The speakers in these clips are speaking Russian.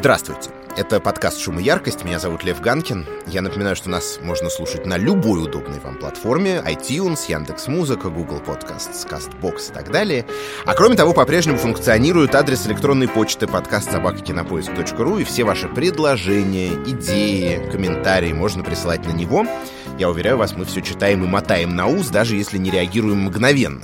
Здравствуйте. Это подкаст «Шум и яркость». Меня зовут Лев Ганкин. Я напоминаю, что нас можно слушать на любой удобной вам платформе. iTunes, Яндекс.Музыка, Google Podcasts, CastBox и так далее. А кроме того, по-прежнему функционирует адрес электронной почты подкаст собакакинопоиск.ру и все ваши предложения, идеи, комментарии можно присылать на него. Я уверяю вас, мы все читаем и мотаем на ус, даже если не реагируем мгновенно.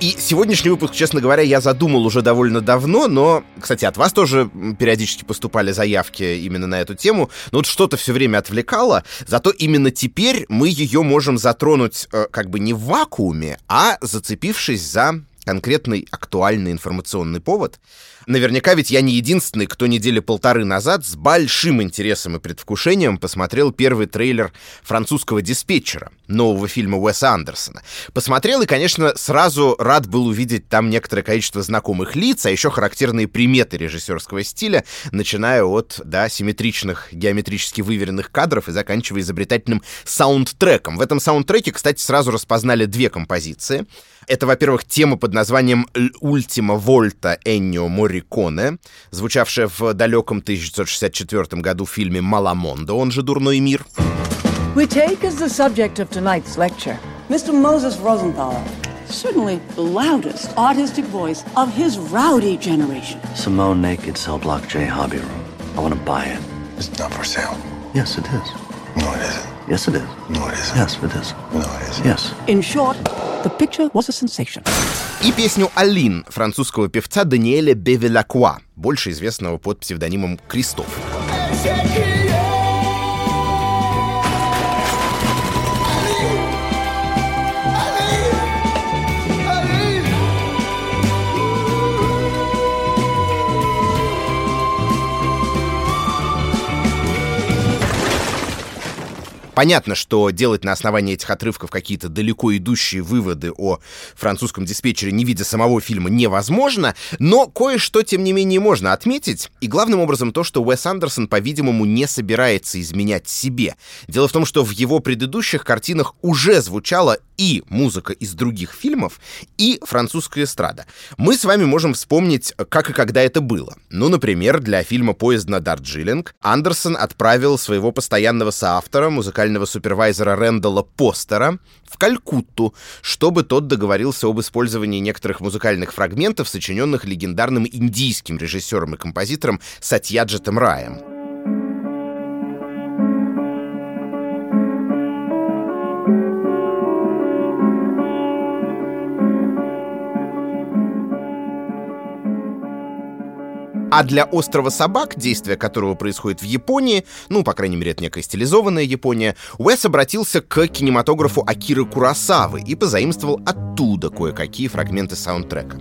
И сегодняшний выпуск, честно говоря, я задумал уже довольно давно, но, кстати, от вас тоже периодически поступали заявки именно на эту тему, но вот что-то все время отвлекало, зато именно теперь мы ее можем затронуть э, как бы не в вакууме, а зацепившись за конкретный актуальный информационный повод. Наверняка ведь я не единственный, кто недели полторы назад с большим интересом и предвкушением посмотрел первый трейлер французского диспетчера, нового фильма Уэса Андерсона. Посмотрел и, конечно, сразу рад был увидеть там некоторое количество знакомых лиц, а еще характерные приметы режиссерского стиля, начиная от, да, симметричных, геометрически выверенных кадров и заканчивая изобретательным саундтреком. В этом саундтреке, кстати, сразу распознали две композиции. Это, во-первых, тема под названием «Ультима Вольта Эннио Морриконе», звучавшая в далеком 1964 году в фильме «Маламондо», он же «Дурной мир». We take as the subject of tonight's lecture Mr. Moses Rosenthaler, certainly the loudest artistic voice of his rowdy generation. Simone Naked Cell Block J Hobby Room. I want to buy it. It's not for sale. Yes, it is. No, it isn't. Yes, it is. No, it isn't. Yes, it is. No, it isn't. Yes. In short, the picture was a sensation. И песню «Алин» французского певца Даниэля Бевелакуа, больше известного под псевдонимом Кристоф. Понятно, что делать на основании этих отрывков какие-то далеко идущие выводы о французском диспетчере, не видя самого фильма, невозможно, но кое-что, тем не менее, можно отметить. И главным образом то, что Уэс Андерсон, по-видимому, не собирается изменять себе. Дело в том, что в его предыдущих картинах уже звучала и музыка из других фильмов, и французская эстрада. Мы с вами можем вспомнить, как и когда это было. Ну, например, для фильма «Поезд на Дарджилинг» Андерсон отправил своего постоянного соавтора, музыкального генерального супервайзера Рэндала Постера в Калькутту, чтобы тот договорился об использовании некоторых музыкальных фрагментов, сочиненных легендарным индийским режиссером и композитором Сатьяджетом Раем. А для «Острова собак», действие которого происходит в Японии, ну, по крайней мере, это некая стилизованная Япония, Уэс обратился к кинематографу Акиры Курасавы и позаимствовал оттуда кое-какие фрагменты саундтрека.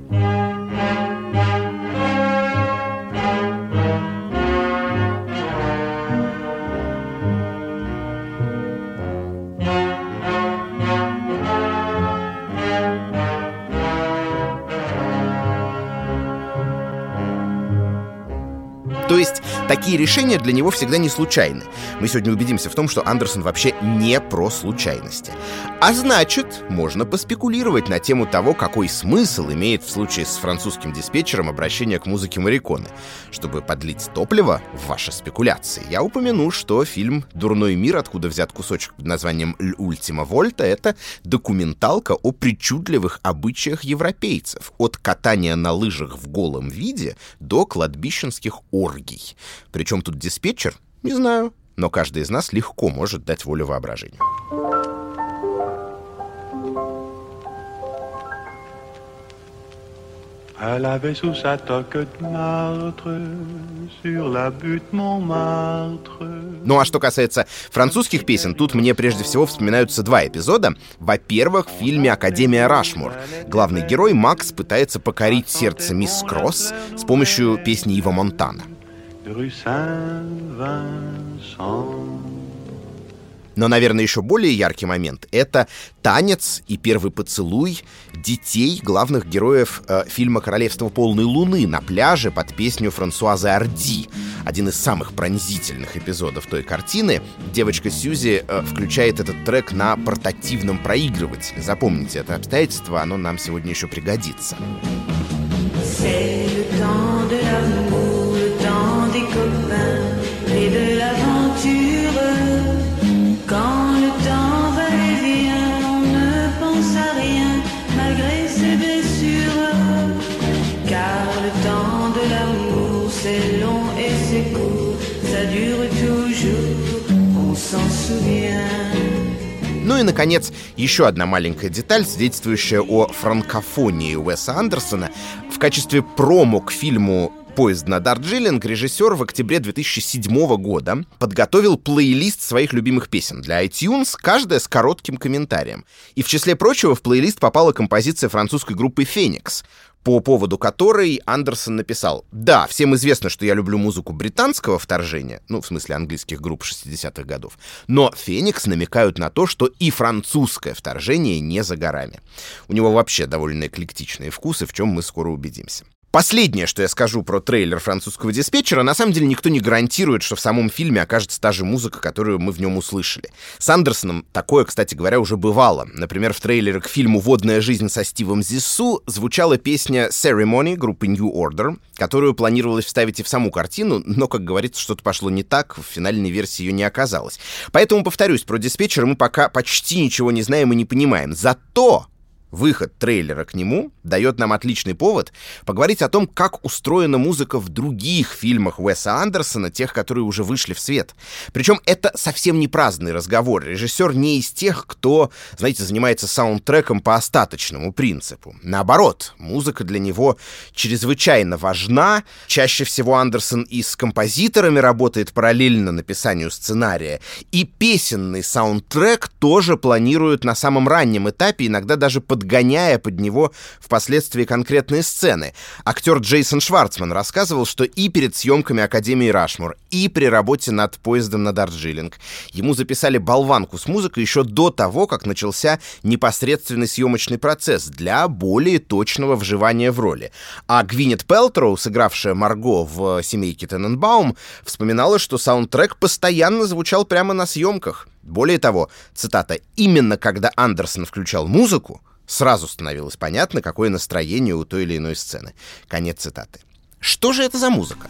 Такие решения для него всегда не случайны. Мы сегодня убедимся в том, что Андерсон вообще не про случайности. А значит, можно поспекулировать на тему того, какой смысл имеет в случае с французским диспетчером обращение к музыке Мариконы. Чтобы подлить топливо в ваши спекуляции, я упомяну, что фильм «Дурной мир», откуда взят кусочек под названием «Ультима Вольта», это документалка о причудливых обычаях европейцев, от катания на лыжах в голом виде до кладбищенских оргий. Причем тут диспетчер? Не знаю. Но каждый из нас легко может дать волю воображению. Elle avait sous sa toque de martre sur la butte Montmartre. Ну а что касается французских песен, тут мне прежде всего вспоминаются два эпизода. Во-первых, в фильме «Академия Рашмур» главный герой Макс пытается покорить сердце мисс Кросс с помощью песни Ива Монтана rue Saint-Vincent. Но, наверное, еще более яркий момент — это танец и первый поцелуй детей, главных героев э, фильма «Королевство полной луны» на пляже под песню Франсуазы Арди. Один из самых пронзительных эпизодов той картины. Девочка Сьюзи э, включает этот трек на портативном проигрывателе. Запомните это обстоятельство, оно нам сегодня еще пригодится. C'est и, наконец, еще одна маленькая деталь, свидетельствующая о франкофонии Уэса Андерсона. В качестве промо к фильму «Поезд на Дарджилинг» режиссер в октябре 2007 года подготовил плейлист своих любимых песен для iTunes, каждая с коротким комментарием. И в числе прочего в плейлист попала композиция французской группы «Феникс», по поводу которой Андерсон написал «Да, всем известно, что я люблю музыку британского вторжения, ну, в смысле английских групп 60-х годов, но «Феникс» намекают на то, что и французское вторжение не за горами». У него вообще довольно эклектичные вкусы, в чем мы скоро убедимся. Последнее, что я скажу про трейлер французского диспетчера, на самом деле никто не гарантирует, что в самом фильме окажется та же музыка, которую мы в нем услышали. С Андерсоном такое, кстати говоря, уже бывало. Например, в трейлере к фильму «Водная жизнь» со Стивом Зиссу звучала песня «Ceremony» группы New Order, которую планировалось вставить и в саму картину, но, как говорится, что-то пошло не так, в финальной версии ее не оказалось. Поэтому, повторюсь, про диспетчера мы пока почти ничего не знаем и не понимаем. Зато Выход трейлера к нему дает нам отличный повод поговорить о том, как устроена музыка в других фильмах Уэса Андерсона, тех, которые уже вышли в свет. Причем это совсем не праздный разговор. Режиссер не из тех, кто, знаете, занимается саундтреком по остаточному принципу. Наоборот, музыка для него чрезвычайно важна. Чаще всего Андерсон и с композиторами работает параллельно написанию сценария. И песенный саундтрек тоже планирует на самом раннем этапе, иногда даже под подгоняя под него впоследствии конкретные сцены. Актер Джейсон Шварцман рассказывал, что и перед съемками Академии Рашмур, и при работе над поездом на Дарджилинг ему записали болванку с музыкой еще до того, как начался непосредственный съемочный процесс для более точного вживания в роли. А Гвинет Пелтроу, сыгравшая Марго в «Семейке Тененбаум», вспоминала, что саундтрек постоянно звучал прямо на съемках. Более того, цитата, «именно когда Андерсон включал музыку, Сразу становилось понятно, какое настроение у той или иной сцены. Конец цитаты. Что же это за музыка?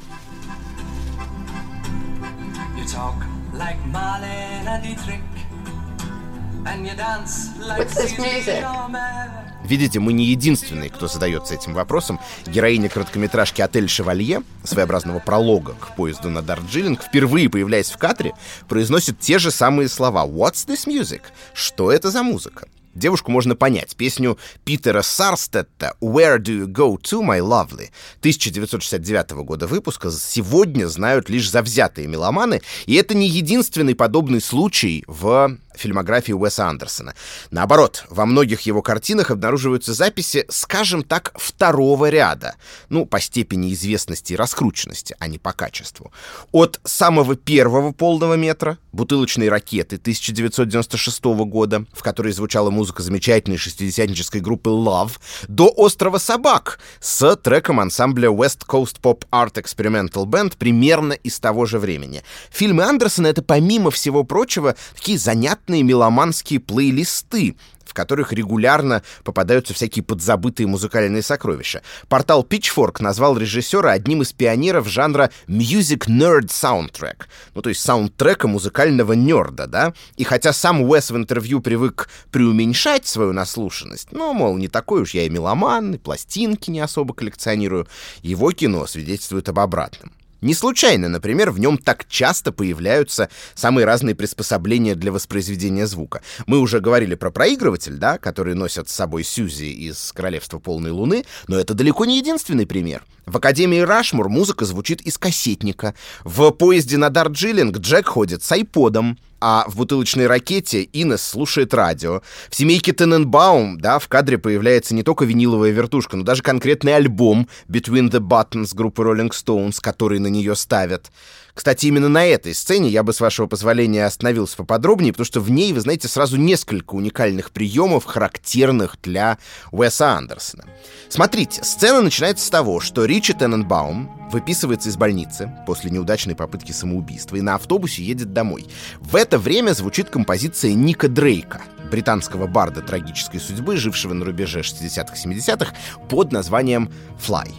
Видите, мы не единственные, кто задается этим вопросом. Героиня короткометражки «Отель Шевалье», своеобразного пролога к поезду на Дарджилинг, впервые появляясь в кадре, произносит те же самые слова «What's this music?» Что это за музыка? Девушку можно понять. Песню Питера Сарстетта «Where do you go to, my lovely» 1969 года выпуска сегодня знают лишь завзятые меломаны, и это не единственный подобный случай в фильмографии Уэса Андерсона. Наоборот, во многих его картинах обнаруживаются записи, скажем так, второго ряда. Ну, по степени известности и раскрученности, а не по качеству. От самого первого полного метра «Бутылочной ракеты» 1996 года, в которой звучала музыка замечательной шестидесятнической группы Love, до «Острова собак» с треком ансамбля West Coast Pop Art Experimental Band примерно из того же времени. Фильмы Андерсона — это, помимо всего прочего, такие занятные приятные меломанские плейлисты, в которых регулярно попадаются всякие подзабытые музыкальные сокровища. Портал Pitchfork назвал режиссера одним из пионеров жанра Music Nerd Soundtrack, ну то есть саундтрека музыкального нерда, да? И хотя сам Уэс в интервью привык преуменьшать свою наслушанность, ну, мол, не такой уж я и меломан, и пластинки не особо коллекционирую, его кино свидетельствует об обратном. Не случайно, например, в нем так часто появляются самые разные приспособления для воспроизведения звука. Мы уже говорили про проигрыватель, да, который носят с собой Сьюзи из «Королевства полной луны», но это далеко не единственный пример. В Академии Рашмур музыка звучит из кассетника. В поезде на Дарджилинг Джек ходит с айподом а в «Бутылочной ракете» Инес слушает радио. В «Семейке Тененбаум», да, в кадре появляется не только виниловая вертушка, но даже конкретный альбом «Between the Buttons» группы Rolling Stones, который на нее ставят. Кстати, именно на этой сцене я бы, с вашего позволения, остановился поподробнее, потому что в ней, вы знаете, сразу несколько уникальных приемов, характерных для Уэса Андерсона. Смотрите, сцена начинается с того, что Ричи Тененбаум выписывается из больницы после неудачной попытки самоубийства и на автобусе едет домой. В это время звучит композиция Ника Дрейка, британского барда трагической судьбы, жившего на рубеже 60-х-70-х, под названием «Fly».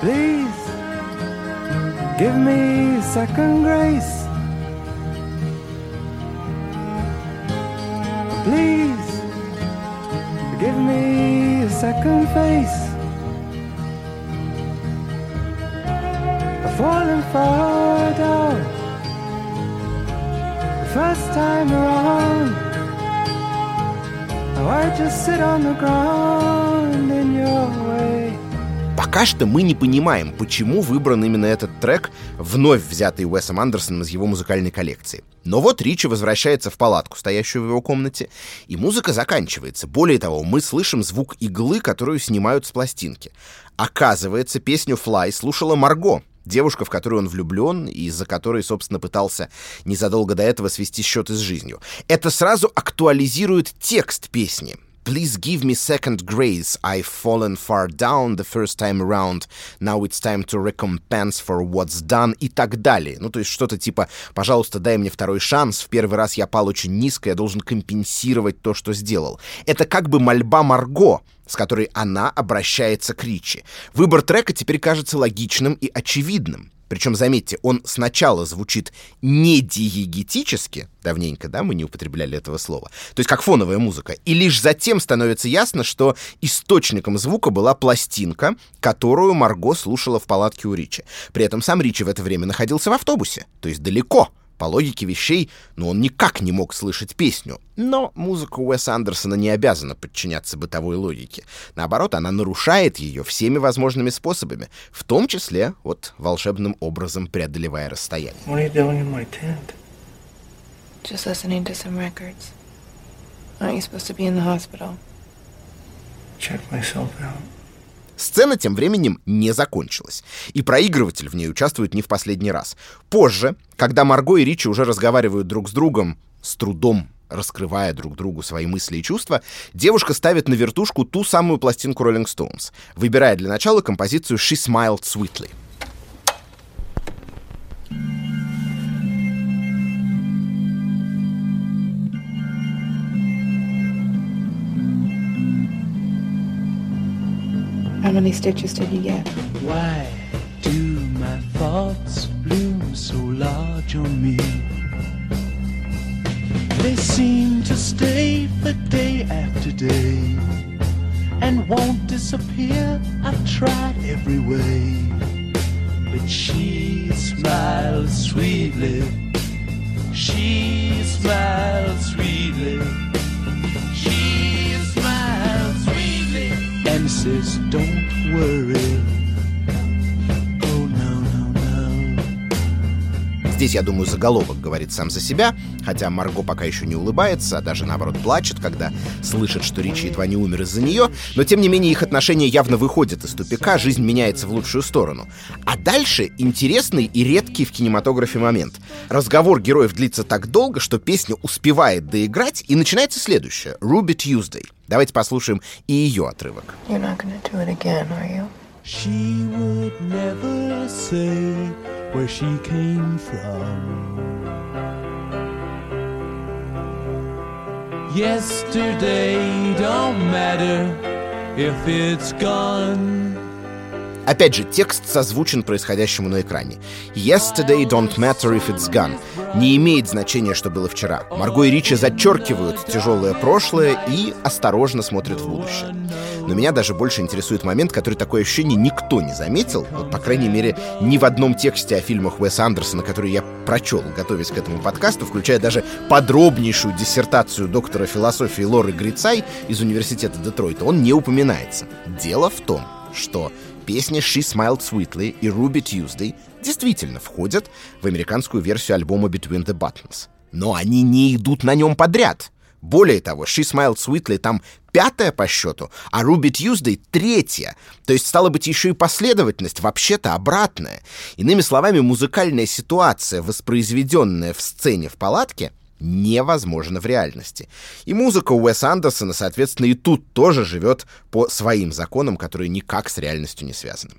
Please. Give me second grace. Please, give me a second face. falling far down. The first time around, now I just sit on the ground in your. Пока что мы не понимаем, почему выбран именно этот трек, вновь взятый Уэсом Андерсоном из его музыкальной коллекции. Но вот Ричи возвращается в палатку, стоящую в его комнате, и музыка заканчивается. Более того, мы слышим звук иглы, которую снимают с пластинки. Оказывается, песню «Fly» слушала Марго, девушка, в которую он влюблен, и из-за которой, собственно, пытался незадолго до этого свести счеты с жизнью. Это сразу актуализирует текст песни. Please give me second grace. I've fallen far down the first time around. Now it's time to recompense for what's done и так далее. Ну, то есть что-то типа «Пожалуйста, дай мне второй шанс. В первый раз я пал очень низко, я должен компенсировать то, что сделал». Это как бы мольба Марго, с которой она обращается к Ричи. Выбор трека теперь кажется логичным и очевидным. Причем, заметьте, он сначала звучит не диегетически, давненько, да, мы не употребляли этого слова, то есть как фоновая музыка, и лишь затем становится ясно, что источником звука была пластинка, которую Марго слушала в палатке у Ричи. При этом сам Ричи в это время находился в автобусе, то есть далеко, по логике вещей, но он никак не мог слышать песню. Но музыка Уэса Андерсона не обязана подчиняться бытовой логике. Наоборот, она нарушает ее всеми возможными способами, в том числе вот волшебным образом преодолевая расстояние. What are you doing in my tent? Just listening to some records. Aren't you supposed to be in the hospital? Check myself out. Сцена тем временем не закончилась, и проигрыватель в ней участвует не в последний раз. Позже, когда Марго и Ричи уже разговаривают друг с другом, с трудом раскрывая друг другу свои мысли и чувства, девушка ставит на вертушку ту самую пластинку Rolling Stones, выбирая для начала композицию «She Smiled Sweetly». How many stitches did you get? Why do my thoughts loom so large on me? They seem to stay for day after day and won't disappear. I've tried every way, but she smiles sweetly. She smiles sweetly. She says, Don't worry. Oh. Здесь, я думаю, заголовок говорит сам за себя, хотя Марго пока еще не улыбается, а даже наоборот плачет, когда слышит, что Ричи едва не умер из-за нее, но тем не менее их отношения явно выходят из тупика, жизнь меняется в лучшую сторону. А дальше интересный и редкий в кинематографе момент. Разговор героев длится так долго, что песня успевает доиграть, и начинается следующее — Ruby Tuesday. Давайте послушаем и ее отрывок. You're not gonna do it again, are you? She would never say where she came from. Yesterday don't matter if it's gone. Опять же, текст созвучен происходящему на экране. «Yesterday don't matter if it's gone» не имеет значения, что было вчера. Марго и Ричи зачеркивают тяжелое прошлое и осторожно смотрят в будущее. Но меня даже больше интересует момент, который такое ощущение никто не заметил, вот, по крайней мере, ни в одном тексте о фильмах Уэса Андерсона, который я прочел, готовясь к этому подкасту, включая даже подробнейшую диссертацию доктора философии Лоры Грицай из Университета Детройта, он не упоминается. Дело в том, что песни «She Smiled Sweetly» и «Ruby Tuesday» действительно входят в американскую версию альбома «Between the Buttons». Но они не идут на нем подряд. Более того, «She Smiled Sweetly» там пятая по счету, а «Ruby Tuesday» третья. То есть, стало быть, еще и последовательность вообще-то обратная. Иными словами, музыкальная ситуация, воспроизведенная в сцене в палатке — невозможно в реальности. И музыка Уэса Андерсона, соответственно, и тут тоже живет по своим законам, которые никак с реальностью не связаны.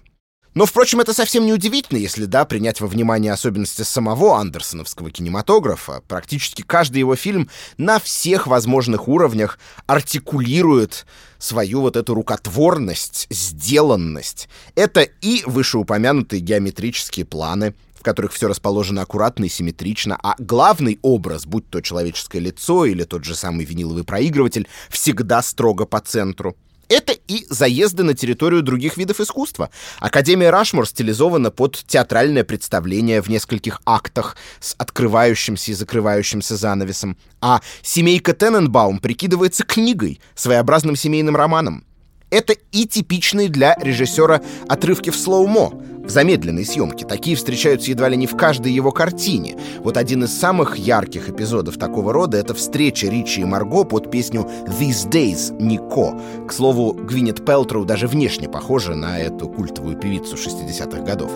Но, впрочем, это совсем не удивительно, если, да, принять во внимание особенности самого андерсоновского кинематографа. Практически каждый его фильм на всех возможных уровнях артикулирует свою вот эту рукотворность, сделанность. Это и вышеупомянутые геометрические планы, в которых все расположено аккуратно и симметрично, а главный образ, будь то человеческое лицо или тот же самый виниловый проигрыватель, всегда строго по центру. Это и заезды на территорию других видов искусства. Академия Рашмор стилизована под театральное представление в нескольких актах с открывающимся и закрывающимся занавесом, а семейка Тененбаум прикидывается книгой, своеобразным семейным романом. Это и типичные для режиссера отрывки в слоумо, в замедленной съемке. Такие встречаются едва ли не в каждой его картине. Вот один из самых ярких эпизодов такого рода — это встреча Ричи и Марго под песню «These Days» Нико. К слову, Гвинет Пелтроу даже внешне похожа на эту культовую певицу 60-х годов.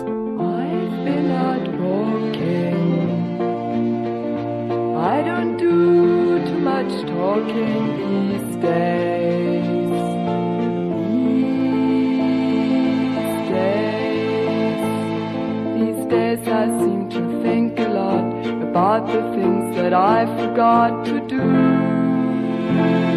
I don't do too much talking these days. I forgot to do.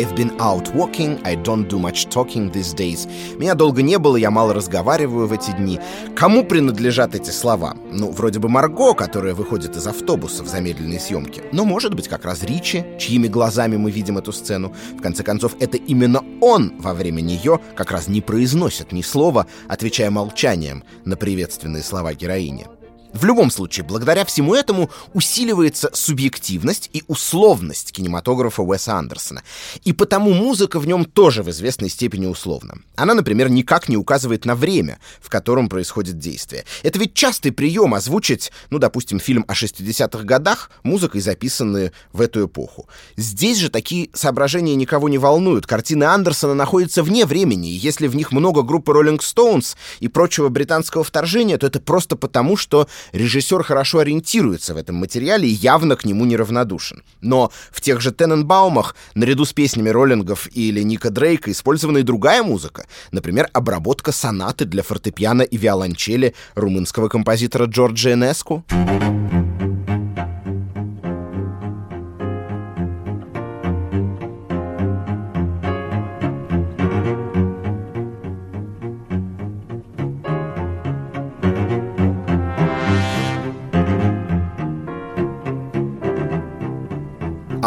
I've been out walking, I don't do much talking these days. Меня долго не было, я мало разговариваю в эти дни. Кому принадлежат эти слова? Ну, вроде бы Марго, которая выходит из автобуса в замедленной съемке. Но, может быть, как раз Ричи, чьими глазами мы видим эту сцену. В конце концов, это именно он во время нее как раз не произносит ни слова, отвечая молчанием на приветственные слова героини. В любом случае, благодаря всему этому усиливается субъективность и условность кинематографа Уэса Андерсона. И потому музыка в нем тоже в известной степени условна. Она, например, никак не указывает на время, в котором происходит действие. Это ведь частый прием озвучить, ну, допустим, фильм о 60-х годах музыкой, записанную в эту эпоху. Здесь же такие соображения никого не волнуют. Картины Андерсона находятся вне времени, и если в них много группы Rolling Stones и прочего британского вторжения, то это просто потому, что режиссер хорошо ориентируется в этом материале и явно к нему неравнодушен. Но в тех же Тененбаумах, наряду с песнями роллингов или Ника Дрейка, использована и другая музыка. Например, обработка сонаты для фортепиано и виолончели румынского композитора Джорджа Энеску.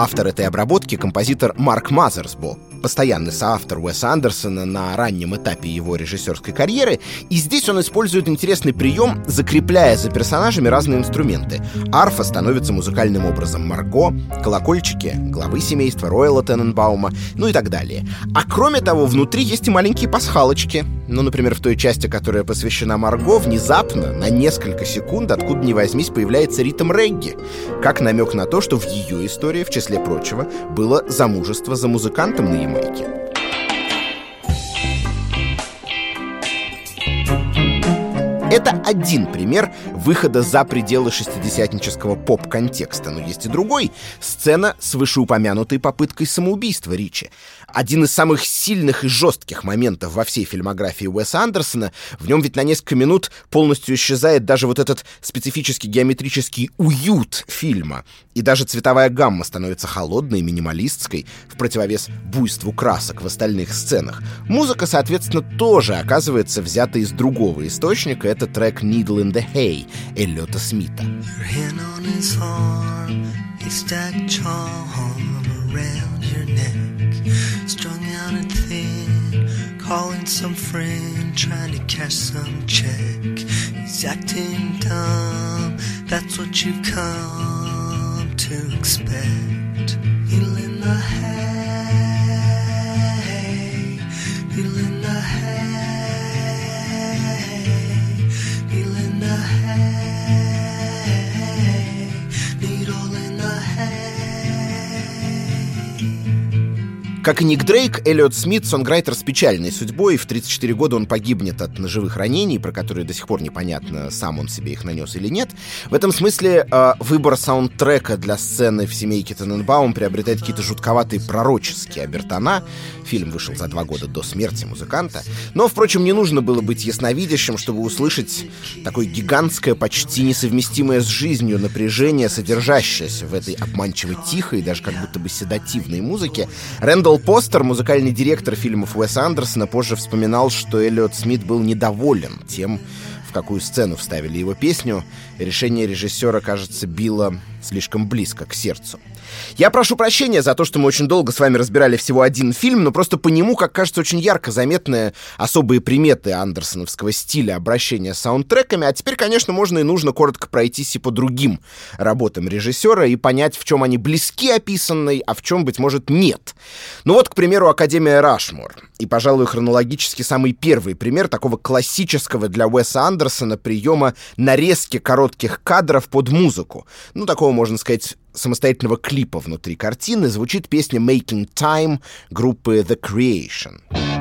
Автор этой обработки — композитор Марк Мазерсбо, постоянный соавтор Уэса Андерсона на раннем этапе его режиссерской карьеры, и здесь он использует интересный прием, закрепляя за персонажами разные инструменты. Арфа становится музыкальным образом Марго, колокольчики — главы семейства Ройла Тененбаума, ну и так далее. А кроме того, внутри есть и маленькие пасхалочки. Ну, например, в той части, которая посвящена Марго, внезапно, на несколько секунд, откуда ни возьмись, появляется ритм регги, как намек на то, что в ее истории, в числе прочего, было замужество за музыкантом на Ямайке. Это один пример выхода за пределы шестидесятнического поп-контекста, но есть и другой. Сцена с вышеупомянутой попыткой самоубийства Ричи. Один из самых сильных и жестких моментов во всей фильмографии Уэса Андерсона. В нем ведь на несколько минут полностью исчезает даже вот этот специфический геометрический уют фильма. И даже цветовая гамма становится холодной, минималистской, в противовес буйству красок в остальных сценах. Музыка, соответственно, тоже оказывается взята из другого источника. Это трек «Needle in the Hay» Эллиота Смита. Your hand on his arm, a stack charm around your neck, calling some friend, trying to cash some check. He's acting dumb, that's what you've come to expect. In the hay, Как и Ник Дрейк, Эллиот Смит — сонграйтер с печальной судьбой. В 34 года он погибнет от ножевых ранений, про которые до сих пор непонятно, сам он себе их нанес или нет. В этом смысле э, выбор саундтрека для сцены в «Семейке Тененбаум» приобретает какие-то жутковатые пророческие обертона. Фильм вышел за два года до смерти музыканта. Но, впрочем, не нужно было быть ясновидящим, чтобы услышать такое гигантское, почти несовместимое с жизнью напряжение, содержащееся в этой обманчиво тихой, даже как будто бы седативной музыке. Рэндалл Рэндалл Постер, музыкальный директор фильмов Уэса Андерсона, позже вспоминал, что Эллиот Смит был недоволен тем, в какую сцену вставили его песню. Решение режиссера, кажется, било слишком близко к сердцу. Я прошу прощения за то, что мы очень долго с вами разбирали всего один фильм, но просто по нему, как кажется, очень ярко заметны особые приметы андерсоновского стиля обращения с саундтреками. А теперь, конечно, можно и нужно коротко пройтись и по другим работам режиссера и понять, в чем они близки описанной, а в чем, быть может, нет. Ну вот, к примеру, Академия Рашмор. И, пожалуй, хронологически самый первый пример такого классического для Уэса Андерсона приема нарезки коротких кадров под музыку. Ну, такого, можно сказать, самостоятельного клипа внутри картины звучит песня «Making Time» группы The Creation.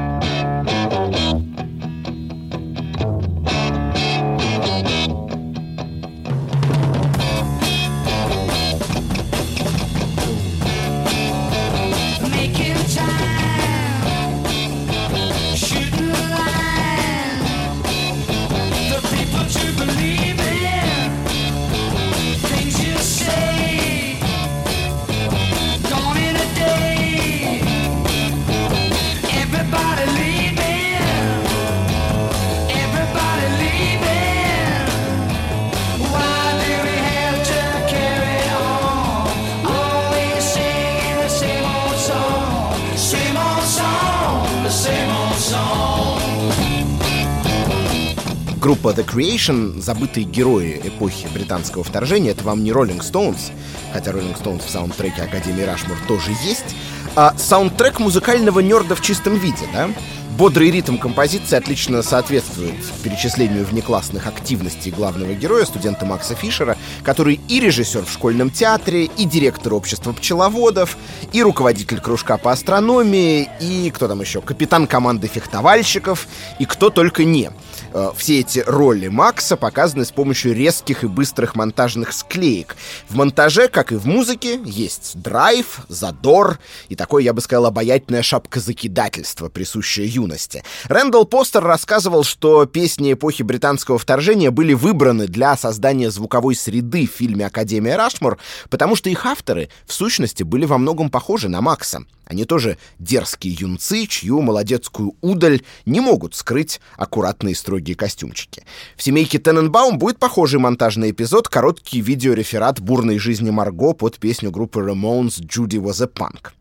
Группа The Creation, забытые герои эпохи британского вторжения, это вам не Rolling Stones, хотя Rolling Stones в саундтреке Академии Рашмур тоже есть, а саундтрек музыкального нерда в чистом виде, да? Бодрый ритм композиции отлично соответствует перечислению внеклассных активностей главного героя, студента Макса Фишера, который и режиссер в школьном театре, и директор общества пчеловодов, и руководитель кружка по астрономии, и кто там еще, капитан команды фехтовальщиков, и кто только не. Э, Все эти роли Макса показаны с помощью резких и быстрых монтажных склеек. В монтаже, как и в музыке, есть драйв, задор и такое, я бы сказал, обаятельная шапка закидательства, присущая юности. Рэндалл Постер рассказывал, что песни эпохи британского вторжения были выбраны для создания звуковой среды в фильме «Академия Рашмор», потому что их авторы, в сущности, были во многом похожи на Макса. Они тоже дерзкие юнцы, чью молодецкую удаль не могут скрыть аккуратные строгие костюмчики. В «Семейке Тененбаум» будет похожий монтажный эпизод, короткий видеореферат бурной жизни Марго под песню группы Ramones «Judy was a punk».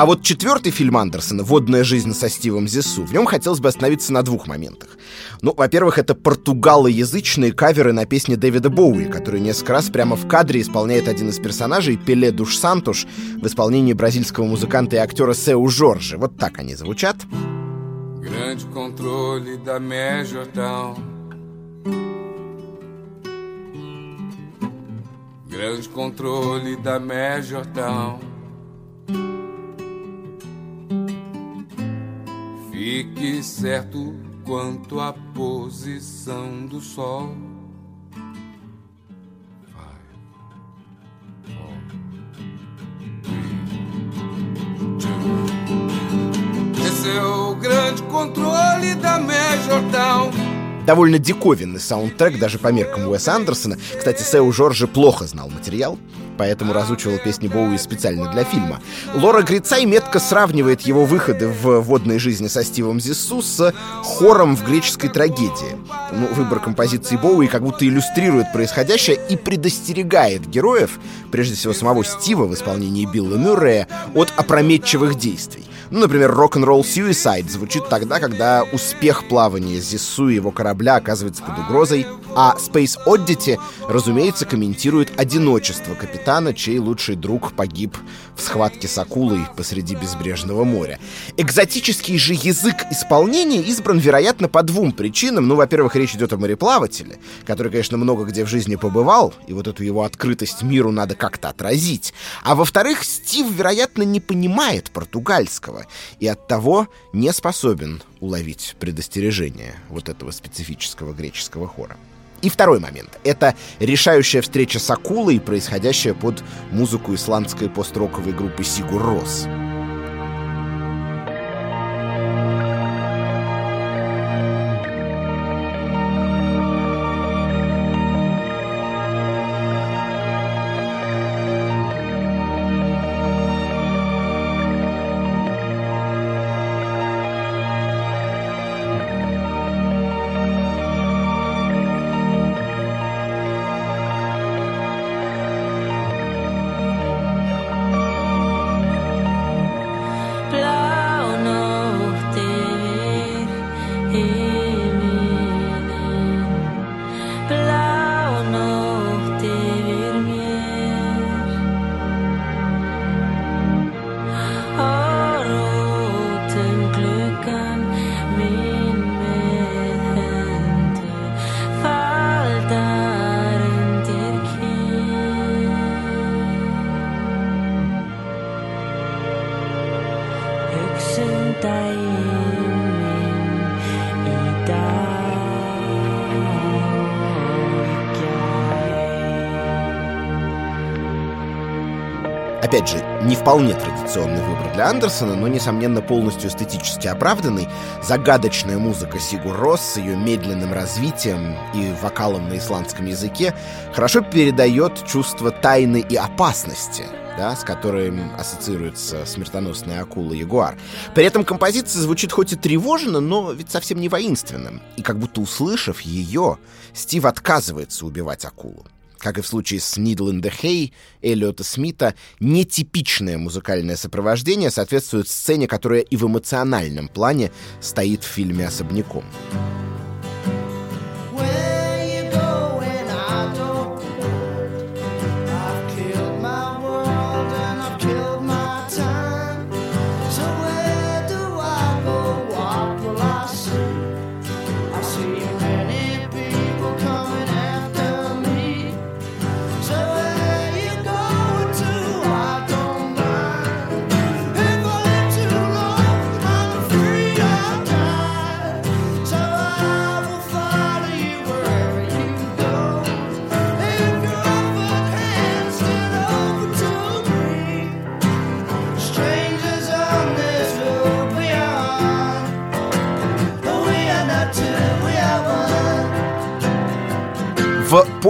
А вот четвертый фильм Андерсона «Водная жизнь со Стивом Зиссу» в нем хотелось бы остановиться на двух моментах. Ну, во-первых, это португалоязычные каверы на песни Дэвида Боуи, который несколько раз прямо в кадре исполняет один из персонажей, Пеле Душ Сантуш, в исполнении бразильского музыканта и актера Сеу Жоржи. Вот так они звучат. Grande controle da Town. Grande controle da Major Fique certo quanto à posição do sol. Esse é o grande controle da Major Town. Довольно диковинный саундтрек даже по меркам Уэса Андерсона. Кстати, Сеу Жоржи плохо знал материал, поэтому разучивал песни Боуи специально для фильма. Лора Грицай метко сравнивает его выходы в «Водной жизни» со Стивом Зиссу с хором в греческой трагедии. Ну, выбор композиции Боуи как будто иллюстрирует происходящее и предостерегает героев, прежде всего самого Стива в исполнении Билла Мюррея, от опрометчивых действий. Ну, например, «Rock'n'Roll Suicide» звучит тогда, когда успех плавания Зиссу и его корабля оказывается под угрозой, а Space Oddity, разумеется, комментирует одиночество капитана, чей лучший друг погиб в схватке с акулой посреди безбрежного моря. Экзотический же язык исполнения избран, вероятно, по двум причинам. Ну, во-первых, речь идет о мореплавателе, который, конечно, много где в жизни побывал, и вот эту его открытость миру надо как-то отразить. А во-вторых, Стив, вероятно, не понимает португальского и оттого не способен уловить предостережение вот этого специфического греческого хора. И второй момент — это решающая встреча с акулой, происходящая под музыку исландской пост-роковой группы Сигур Рос. Опять же, не вполне традиционный выбор для Андерсона, но, несомненно, полностью эстетически оправданный. Загадочная музыка Сигур Рос с ее медленным развитием и вокалом на исландском языке хорошо передает чувство тайны и опасности, да, с которым ассоциируется смертоносная акула Ягуар. При этом композиция звучит хоть и тревожно, но ведь совсем не воинственным. И как будто услышав ее, Стив отказывается убивать акулу. Как и в случае с Needle in the Hay Эллиота Смита, нетипичное музыкальное сопровождение соответствует сцене, которая и в эмоциональном плане стоит в фильме особняком.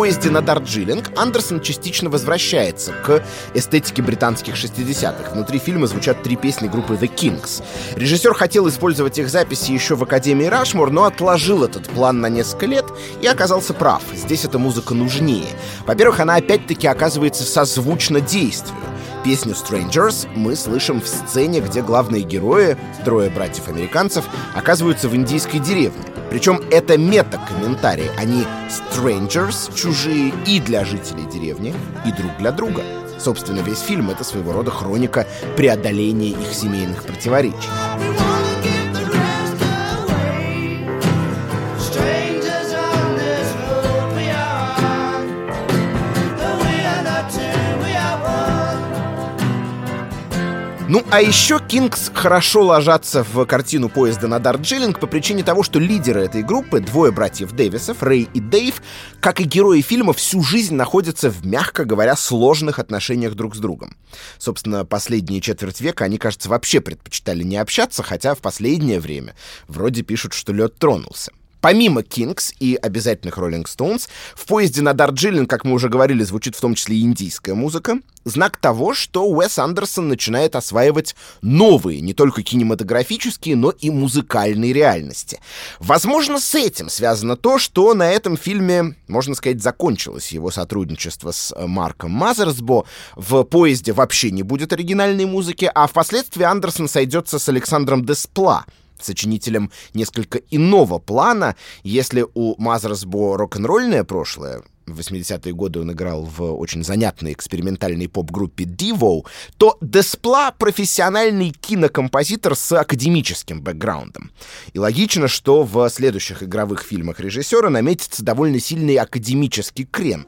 Поезде на Дарджилинг Андерсон частично возвращается к эстетике британских 60-х. Внутри фильма звучат три песни группы The Kings. Режиссер хотел использовать их записи еще в Академии Рашмор, но отложил этот план на несколько лет и оказался прав. Здесь эта музыка нужнее. Во-первых, она опять-таки оказывается созвучна действию. Песню Strangers мы слышим в сцене, где главные герои, трое братьев-американцев, оказываются в индийской деревне. Причем это мета-комментарий. Они strangers, чужие и для жителей деревни, и друг для друга. Собственно, весь фильм — это своего рода хроника преодоления их семейных противоречий. Ну, а еще Кингс хорошо ложатся в картину поезда на Дарджилинг по причине того, что лидеры этой группы, двое братьев Дэвисов, Рэй и Дэйв, как и герои фильма, всю жизнь находятся в, мягко говоря, сложных отношениях друг с другом. Собственно, последние четверть века они, кажется, вообще предпочитали не общаться, хотя в последнее время вроде пишут, что лед тронулся. Помимо Кингс и обязательных Роллинг Стоунс, в поезде на Дарджилинг, как мы уже говорили, звучит в том числе и индийская музыка. Знак того, что Уэс Андерсон начинает осваивать новые, не только кинематографические, но и музыкальные реальности. Возможно, с этим связано то, что на этом фильме, можно сказать, закончилось его сотрудничество с э, Марком Мазерсбо. В поезде вообще не будет оригинальной музыки, а впоследствии Андерсон сойдется с Александром Деспла, сочинителем несколько иного плана. Если у Мазерсбо рок-н-ролльное прошлое, в 80-е годы он играл в очень занятной экспериментальной поп-группе Divo, то Деспла — профессиональный кинокомпозитор с академическим бэкграундом. И логично, что в следующих игровых фильмах режиссера наметится довольно сильный академический крен.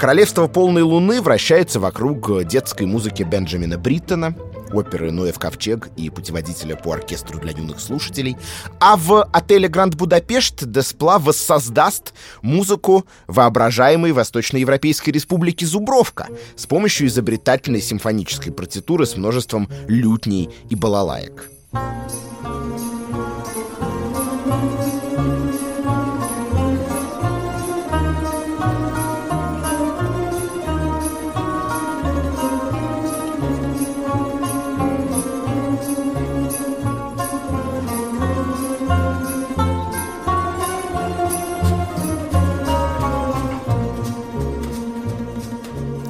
Королевство полной луны вращается вокруг детской музыки Бенджамина Бриттона, оперы «Ноев ковчег» и путеводителя по оркестру для юных слушателей. А в отеле «Гранд Будапешт» Деспла воссоздаст музыку воображаемой Восточноевропейской республики Зубровка с помощью изобретательной симфонической партитуры с множеством лютней и балалаек.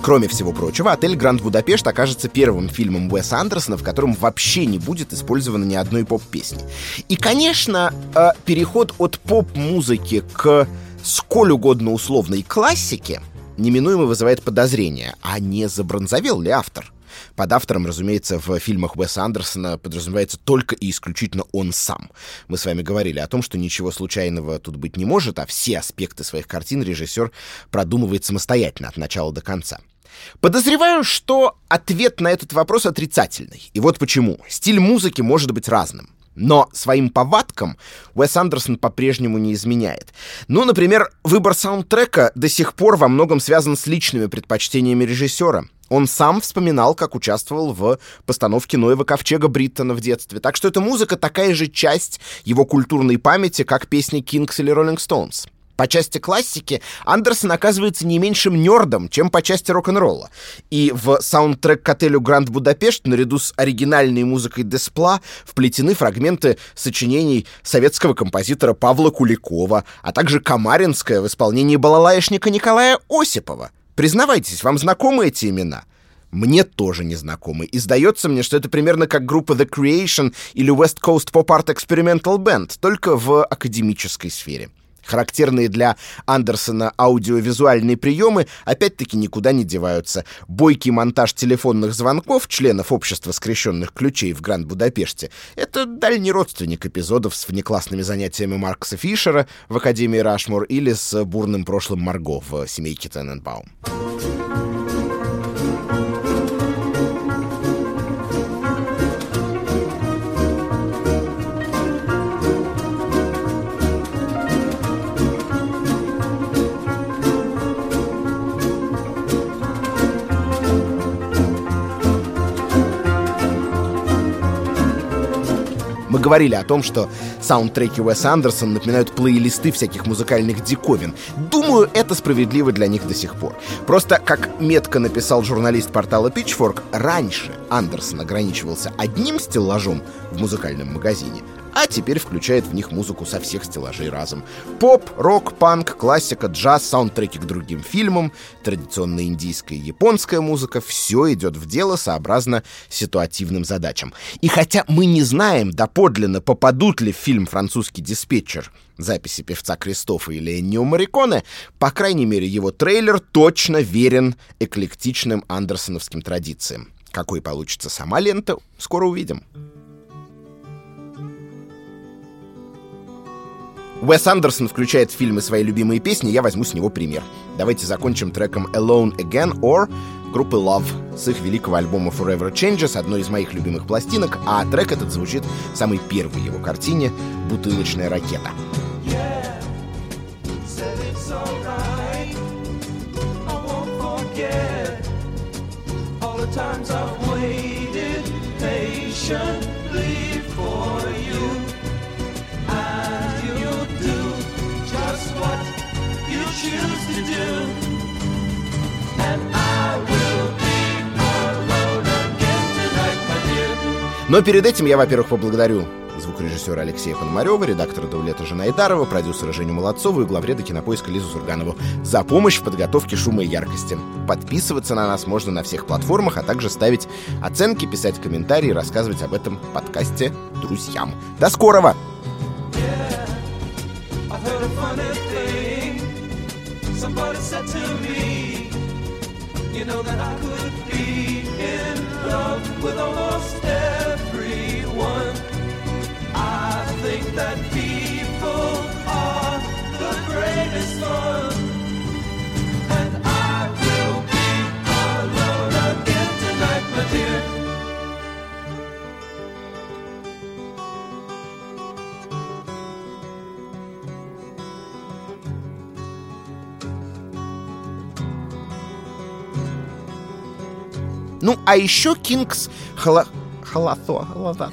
Кроме всего прочего, отель Гранд Будапешт окажется первым фильмом Уэса Андерсона, в котором вообще не будет использовано ни одной поп-песни. И, конечно, э, переход от поп-музыки к сколь угодно условной классике неминуемо вызывает подозрение, а не забронзовел ли автор? Под автором, разумеется, в фильмах Уэса Андерсона подразумевается только и исключительно он сам. Мы с вами говорили о том, что ничего случайного тут быть не может, а все аспекты своих картин режиссер продумывает самостоятельно от начала до конца. Подозреваю, что ответ на этот вопрос отрицательный. И вот почему. Стиль музыки может быть разным. Но своим повадкам Уэс Андерсон по-прежнему не изменяет. Ну, например, выбор саундтрека до сих пор во многом связан с личными предпочтениями режиссера. Он сам вспоминал, как участвовал в постановке Ноева ковчега Бриттона в детстве. Так что эта музыка такая же часть его культурной памяти, как песни Кингс или Роллинг Стоунс. По части классики Андерсон оказывается не меньшим нердом, чем по части рок-н-ролла. И в саундтрек к отелю Гранд Будапешт наряду с оригинальной музыкой Деспла вплетены фрагменты сочинений советского композитора Павла Куликова, а также Камаринская в исполнении балалаишника Николая Осипова. Признавайтесь, вам знакомы эти имена? Мне тоже не знакомы. И сдается мне, что это примерно как группа The Creation или West Coast Pop Art Experimental Band, только в академической сфере. Характерные для Андерсона аудиовизуальные приемы опять-таки никуда не деваются. Бойкий монтаж телефонных звонков членов общества скрещенных ключей в Гранд-Будапеште — это дальний родственник эпизодов с внеклассными занятиями Маркса Фишера в Академии Рашмор или с бурным прошлым Марго в «Семейке Тененбаум». Мы говорили о том, что саундтреки Уэса Андерсона напоминают плейлисты всяких музыкальных диковин. Думаю, это справедливо для них до сих пор. Просто, как метко написал журналист портала Pitchfork, раньше Андерсон ограничивался одним стеллажом в музыкальном магазине, а теперь включает в них музыку со всех стеллажей разом. Поп, рок, панк, классика, джаз, саундтреки к другим фильмам, традиционная индийская и японская музыка — все идет в дело сообразно ситуативным задачам. И хотя мы не знаем доподлинно, попадут ли в фильм «Французский диспетчер» записи певца Кристофа или Эннио Мариконе, по крайней мере, его трейлер точно верен эклектичным андерсоновским традициям. Какой получится сама лента, скоро увидим. Уэс Андерсон включает в фильмы свои любимые песни, я возьму с него пример. Давайте закончим треком Alone Again or группы Love с их великого альбома Forever Changes, одной из моих любимых пластинок, а трек этот звучит в самой первой его картине «Бутылочная ракета». Times I've waited patiently for Но перед этим я, во-первых, поблагодарю звукорежиссера Алексея Пономарева, редактора Даулета Жанайдарова, продюсера Женю Молодцову и главреда кинопоиска Лизу Сурганову за помощь в подготовке шума и яркости. Подписываться на нас можно на всех платформах, а также ставить оценки, писать комментарии, рассказывать об этом подкасте друзьям. До скорого! I've love with almost everyone. I think that people are the greatest ones. Ну, а еще Кингс хала... халато... халата-